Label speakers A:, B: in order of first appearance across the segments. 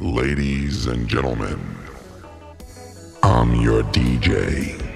A: Ladies and gentlemen, I'm your DJ.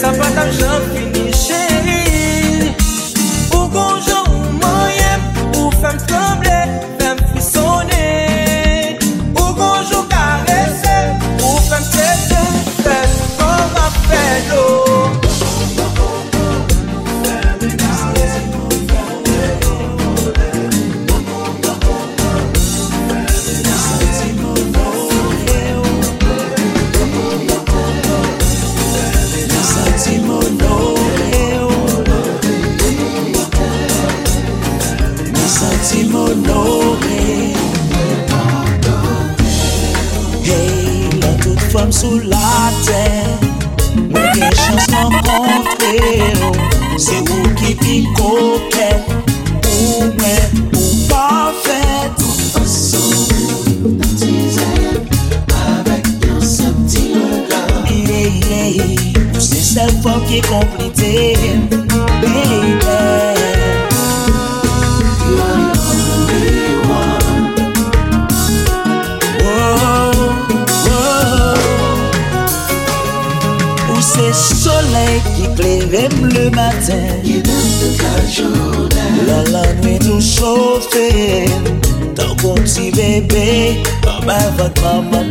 B: Sapatão já fiz. ki komplite Baby Soleil ki klevem le maten Ki dam tout la jounen La lanwe tou
C: chofen Tan kon ti bebe Maman vat maman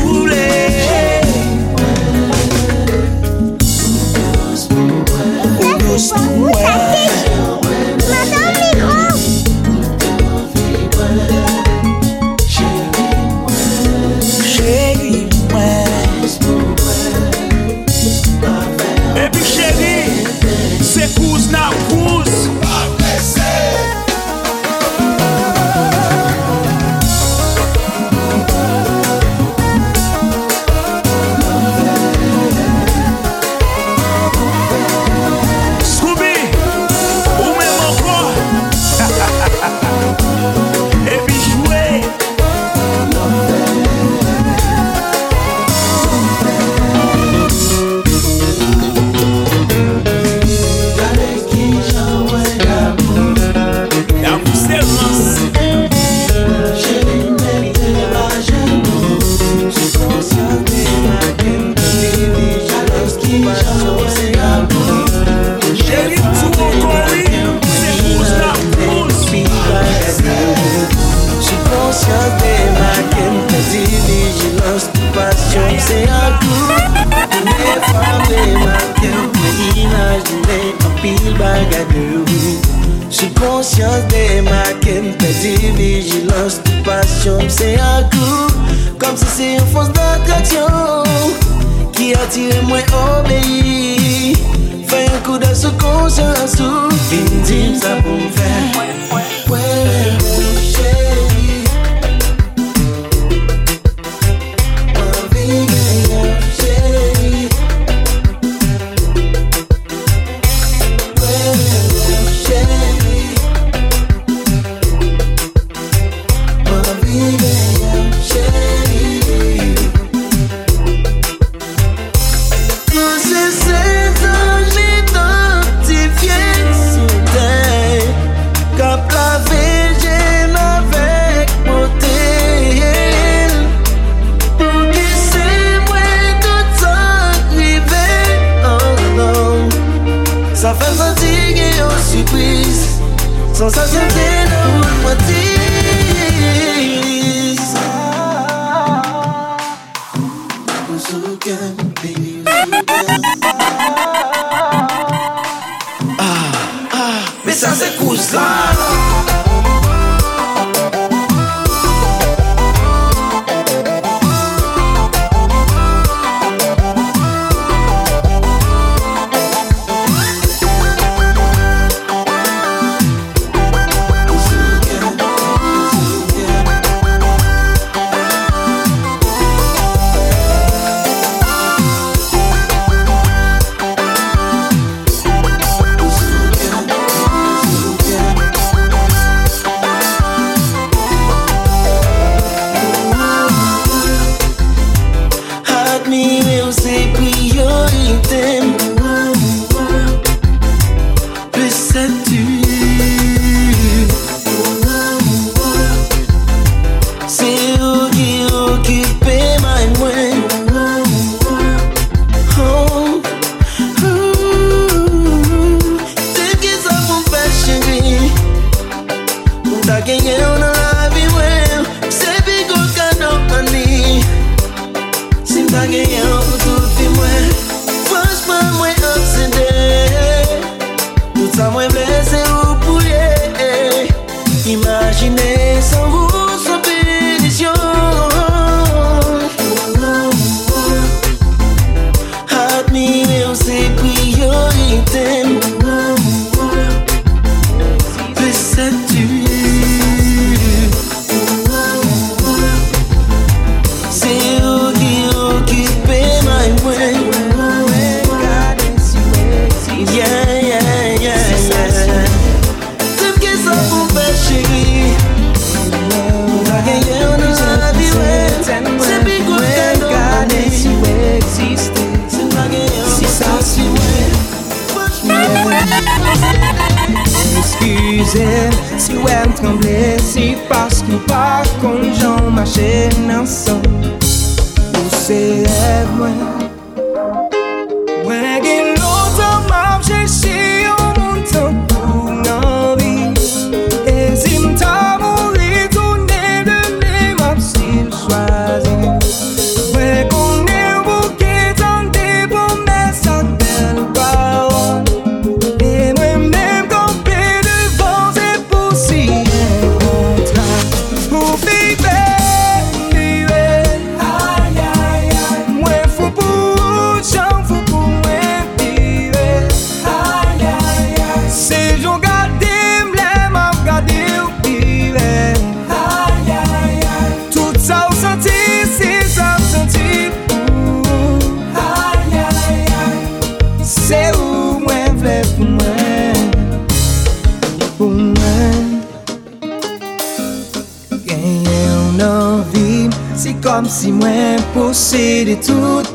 D: Si wèm tremble, si paske pa kon jan mache nan son Ou se ev mwen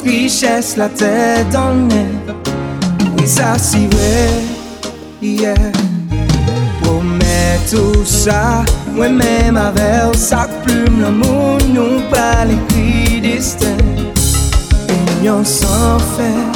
D: richesse, la tête dans le nez. Oui, ça c'est vrai, yeah. Promets tout ça, moi-même avec sac plume, l'amour nous parle, écrit destin. Union sans
C: faire.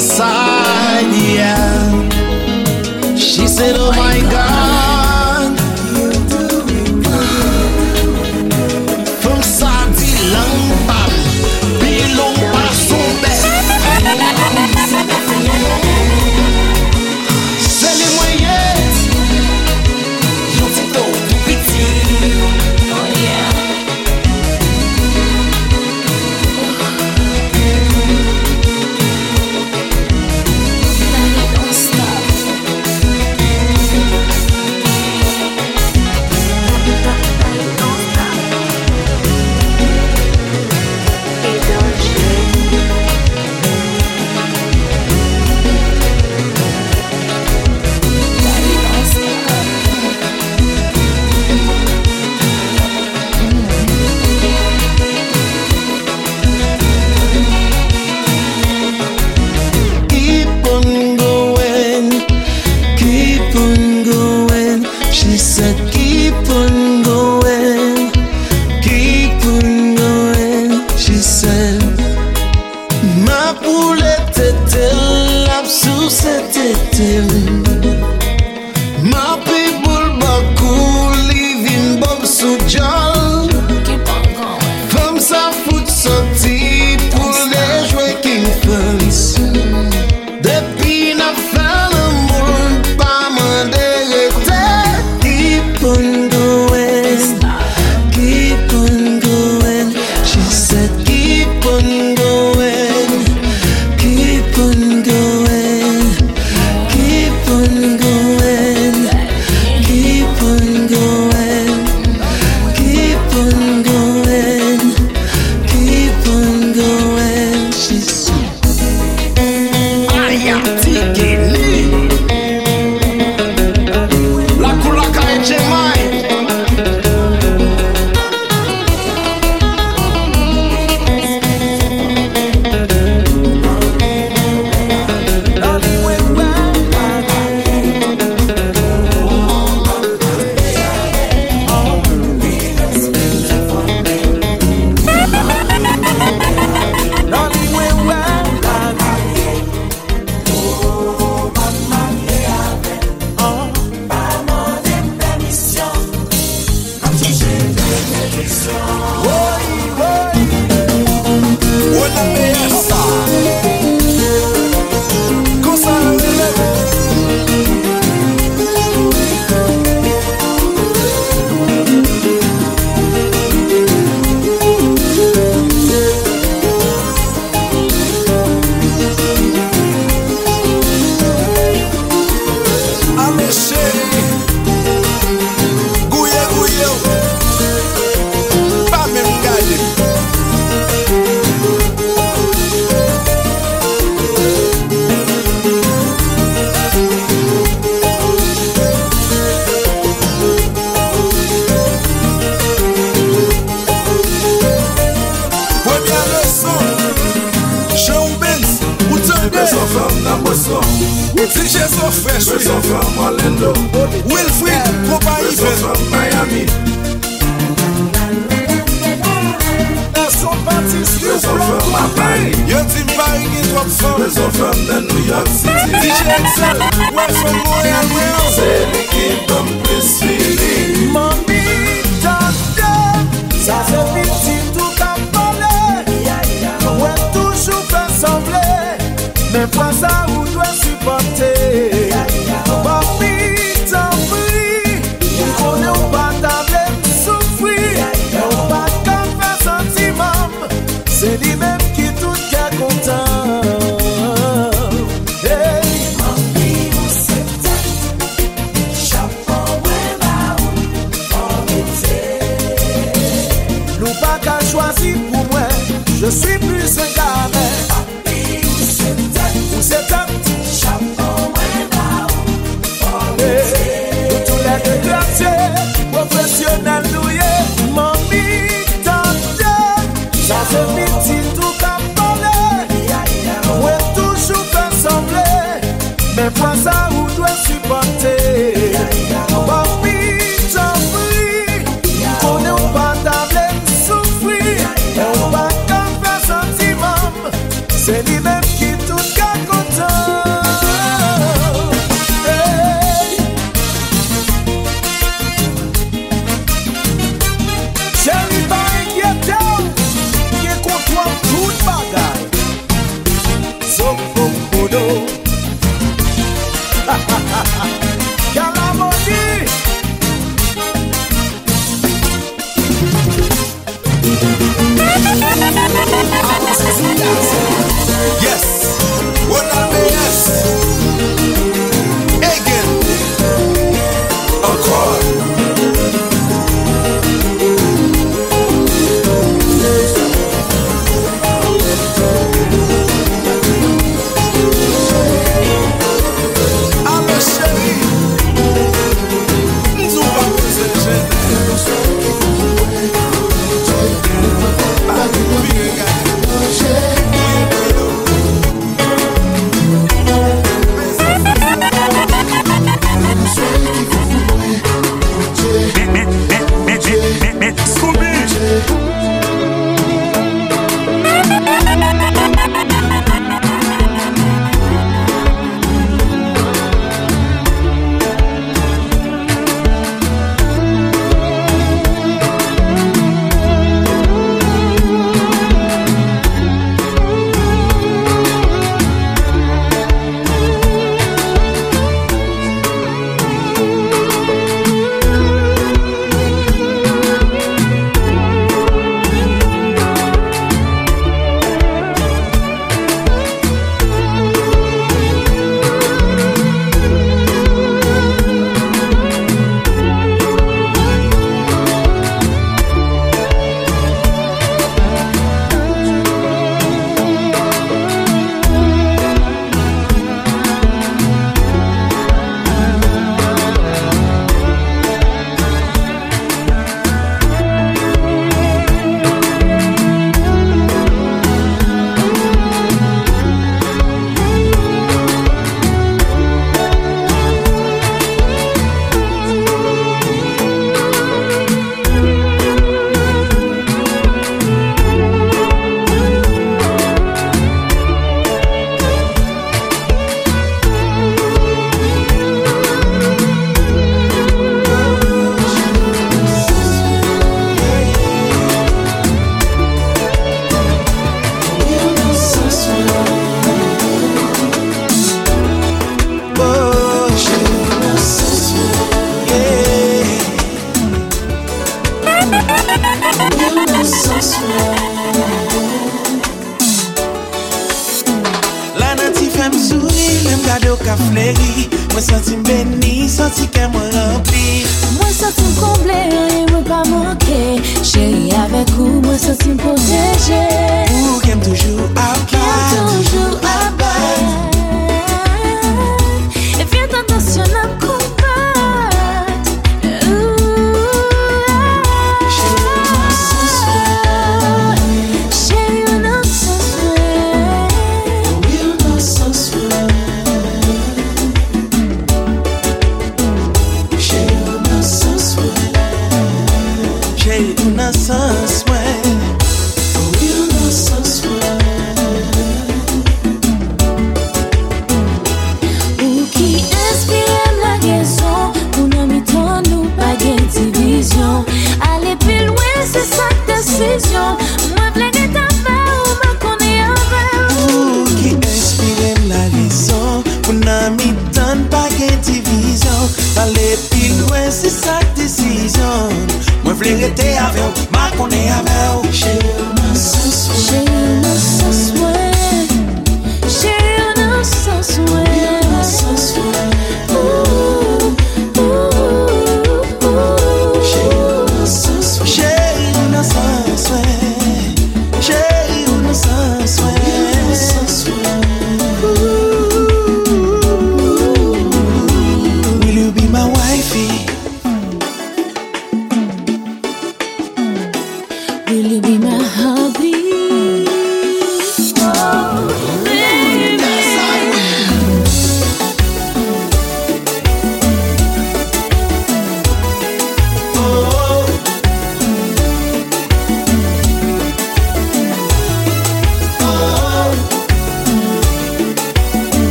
C: side, yeah. She said, Oh my God.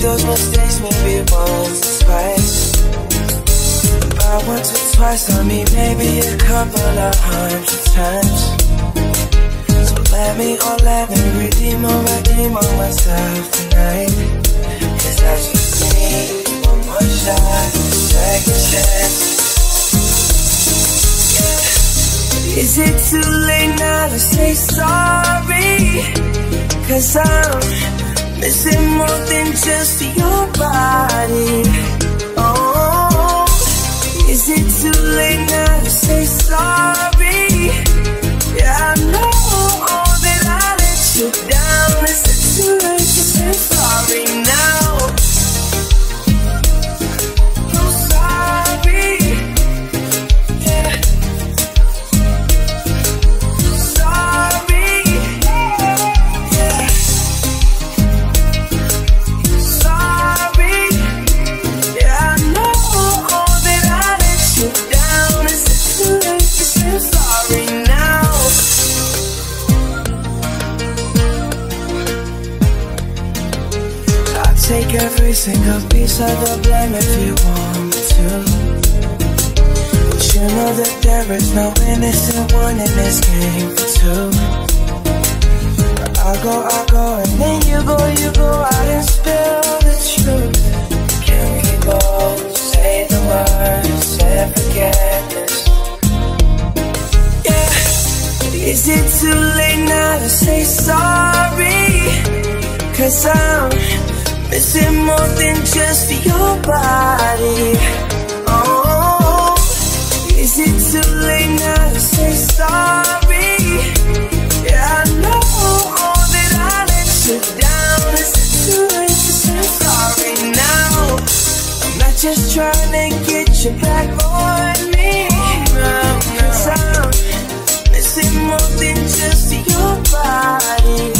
E: Those mistakes maybe once or twice. About once or twice, I mean maybe a couple of hundred times. So let me, oh let me redeem or redeem on myself tonight. Cause I just need one more shot, second chance. Is it too late now to say sorry? Cause I'm missing more than just your body. Oh, is it too late now to say sorry? Yeah, I know that I let you down. Is it too late to say sorry every single piece of the blame if you want to. But you know that there is no innocent one in this game two. I'll go, I'll go, and then you go, you go out and spill the truth. Can we both say the words and forget this? Yeah. Is it too late now to say sorry? Cause I'm missing more than just your body. Oh, is it too late now to say sorry? Yeah, I know that I let you down. Is it too late to say sorry now? I'm not just trying to get you back on me. Cause I'm missing more than just your body.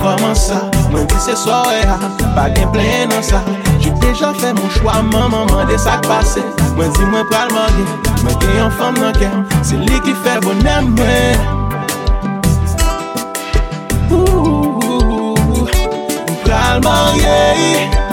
D: Koman sa, mwen di se soye a ah. Pa gen pleye nan sa Jik deja fe moun chwa, maman mande sak pase Mwen di mwen pral mange Mwen gen yon fam nan kem Se li ki fe bonem mwen Mwen pral
F: mange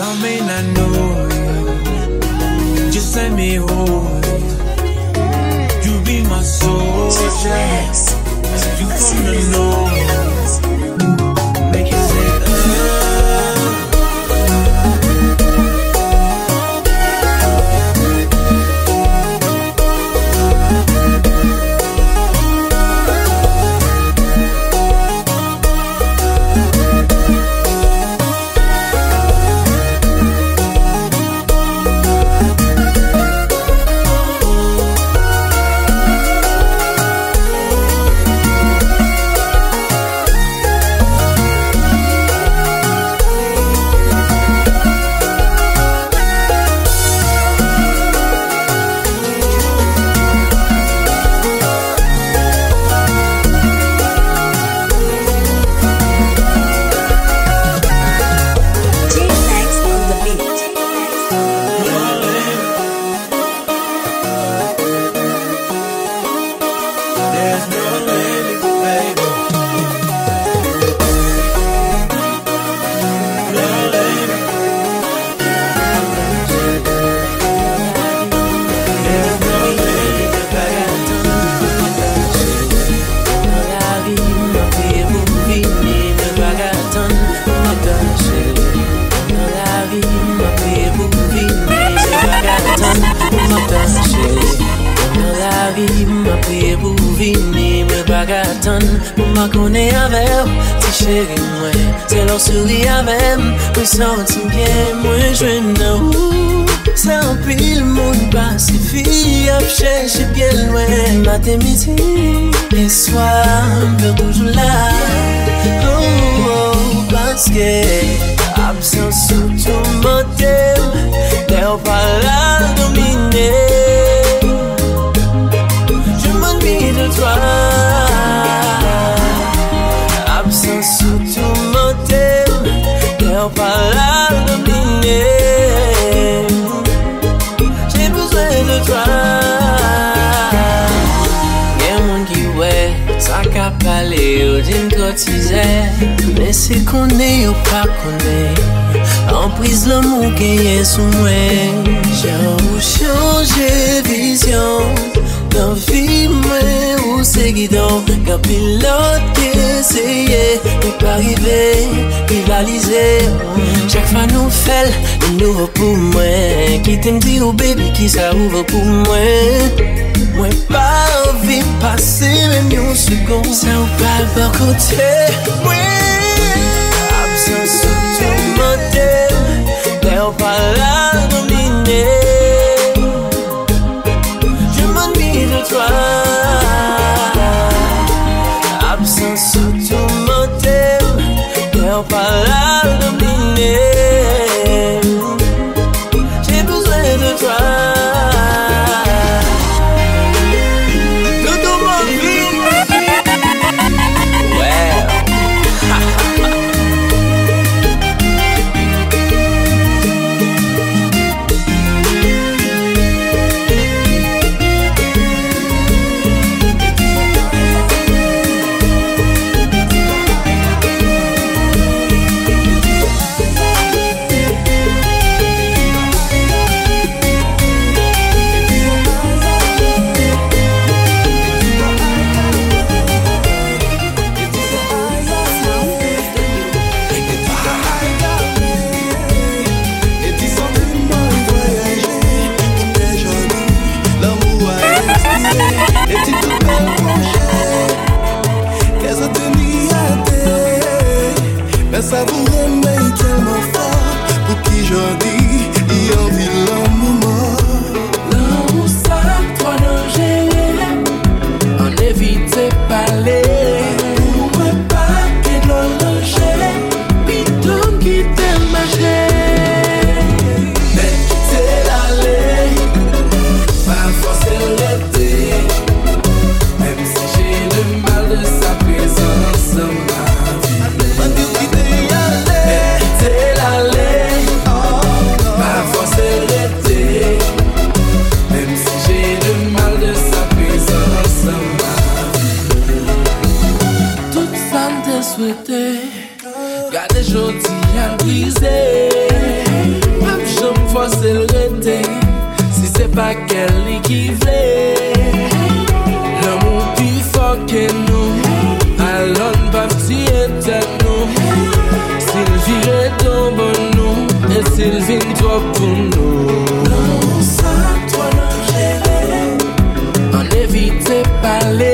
G: I may not know you. Just let me hold you. You be my soldier.
H: Les soirs, mwen toujou la Oh, oh, paske Absensou tou motem Dè ou pa la pale yo din kotize. Mè se kone yo pa kone An priz l'amou genye sou mwen Jan ou chanje vizyon Nan vi mwen ou se gidon Gan pilot ki eseye Mi pa rive, rivalize Chak fa nou fel, nou vò pou mwen Ki tem di ou oh, bebi ki sa ou vò pou mwen Mwen pa anvi pase men yon second Sa ou pa pa kote mwen tou Lè ou la domine Je m'ennuie de toi Absence sous tout motel Lè ou pa la domine
I: remet tellement fort Pour qui j'en dis Il pale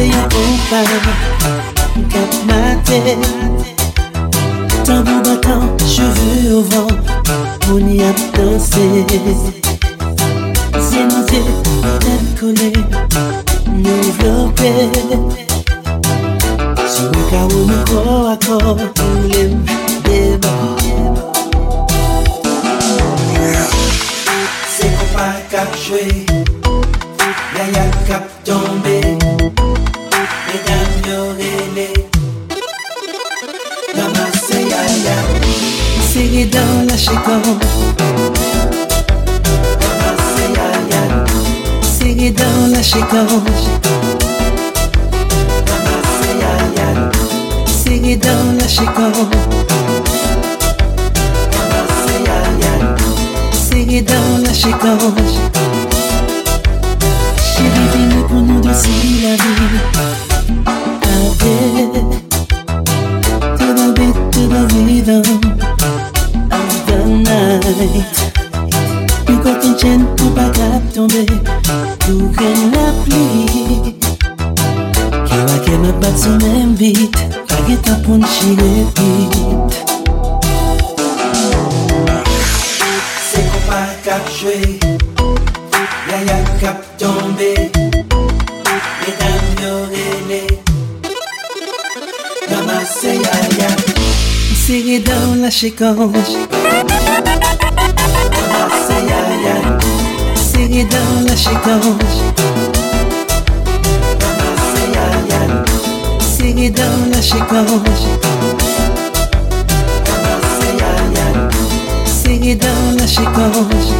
I: Seye
H: opa Kap
G: mate Tambou batan Cheve ou van Mouni ap danse Se nou de Tem kole Nou Si
F: akor Ou
E: lem deba Se opa
C: kap chwe Yaya kap tombe y'a y'a
E: serré dans la chécon,
C: Ramasse y'a y'a
E: serré dans la chécon,
C: Ramasse y'a y'a
E: serré dans la chécon. Chérie, viens pour nous doucir la vie. Dans la chécon,
C: Ramasse y'a y'a
E: serré dans la chécon,
C: Ramasse y'a y'a
E: serré dans la chécon,
C: Ramasse y'a y'a
E: serré dans la chécon.
C: And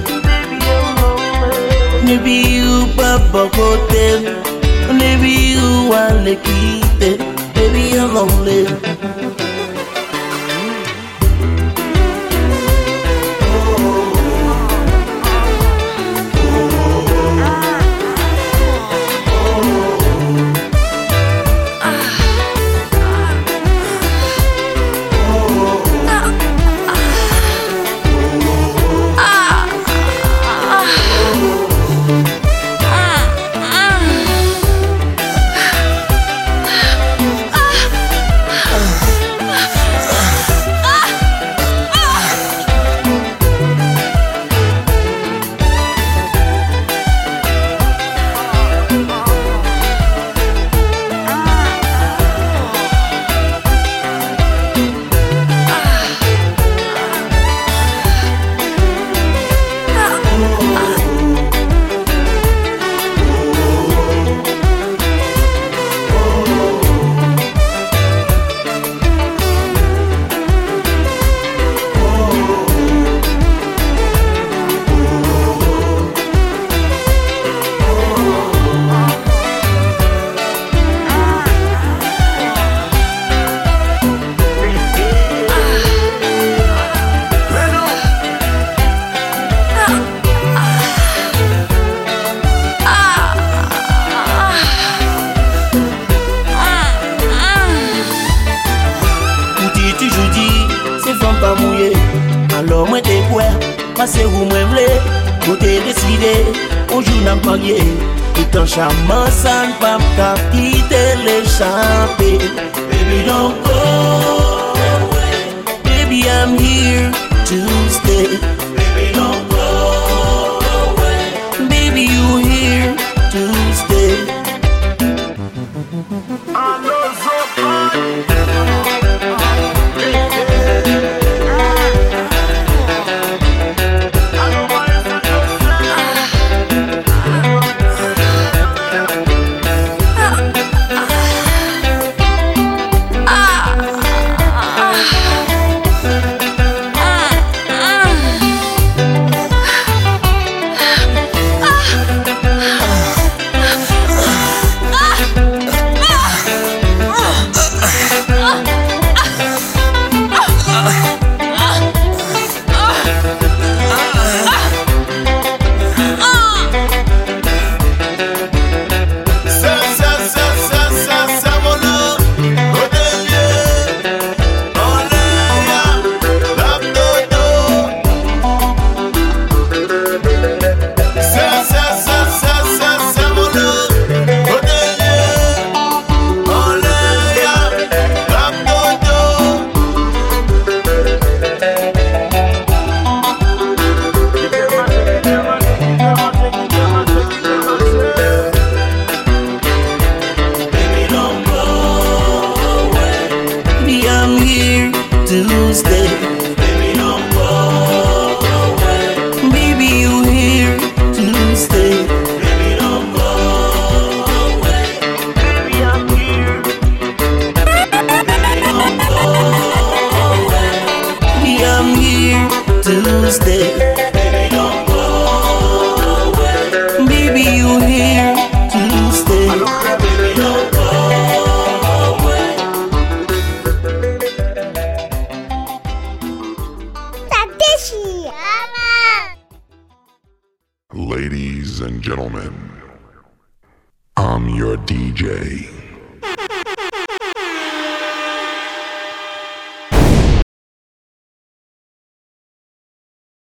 J: Maybe
C: you papa kote. Maybe you want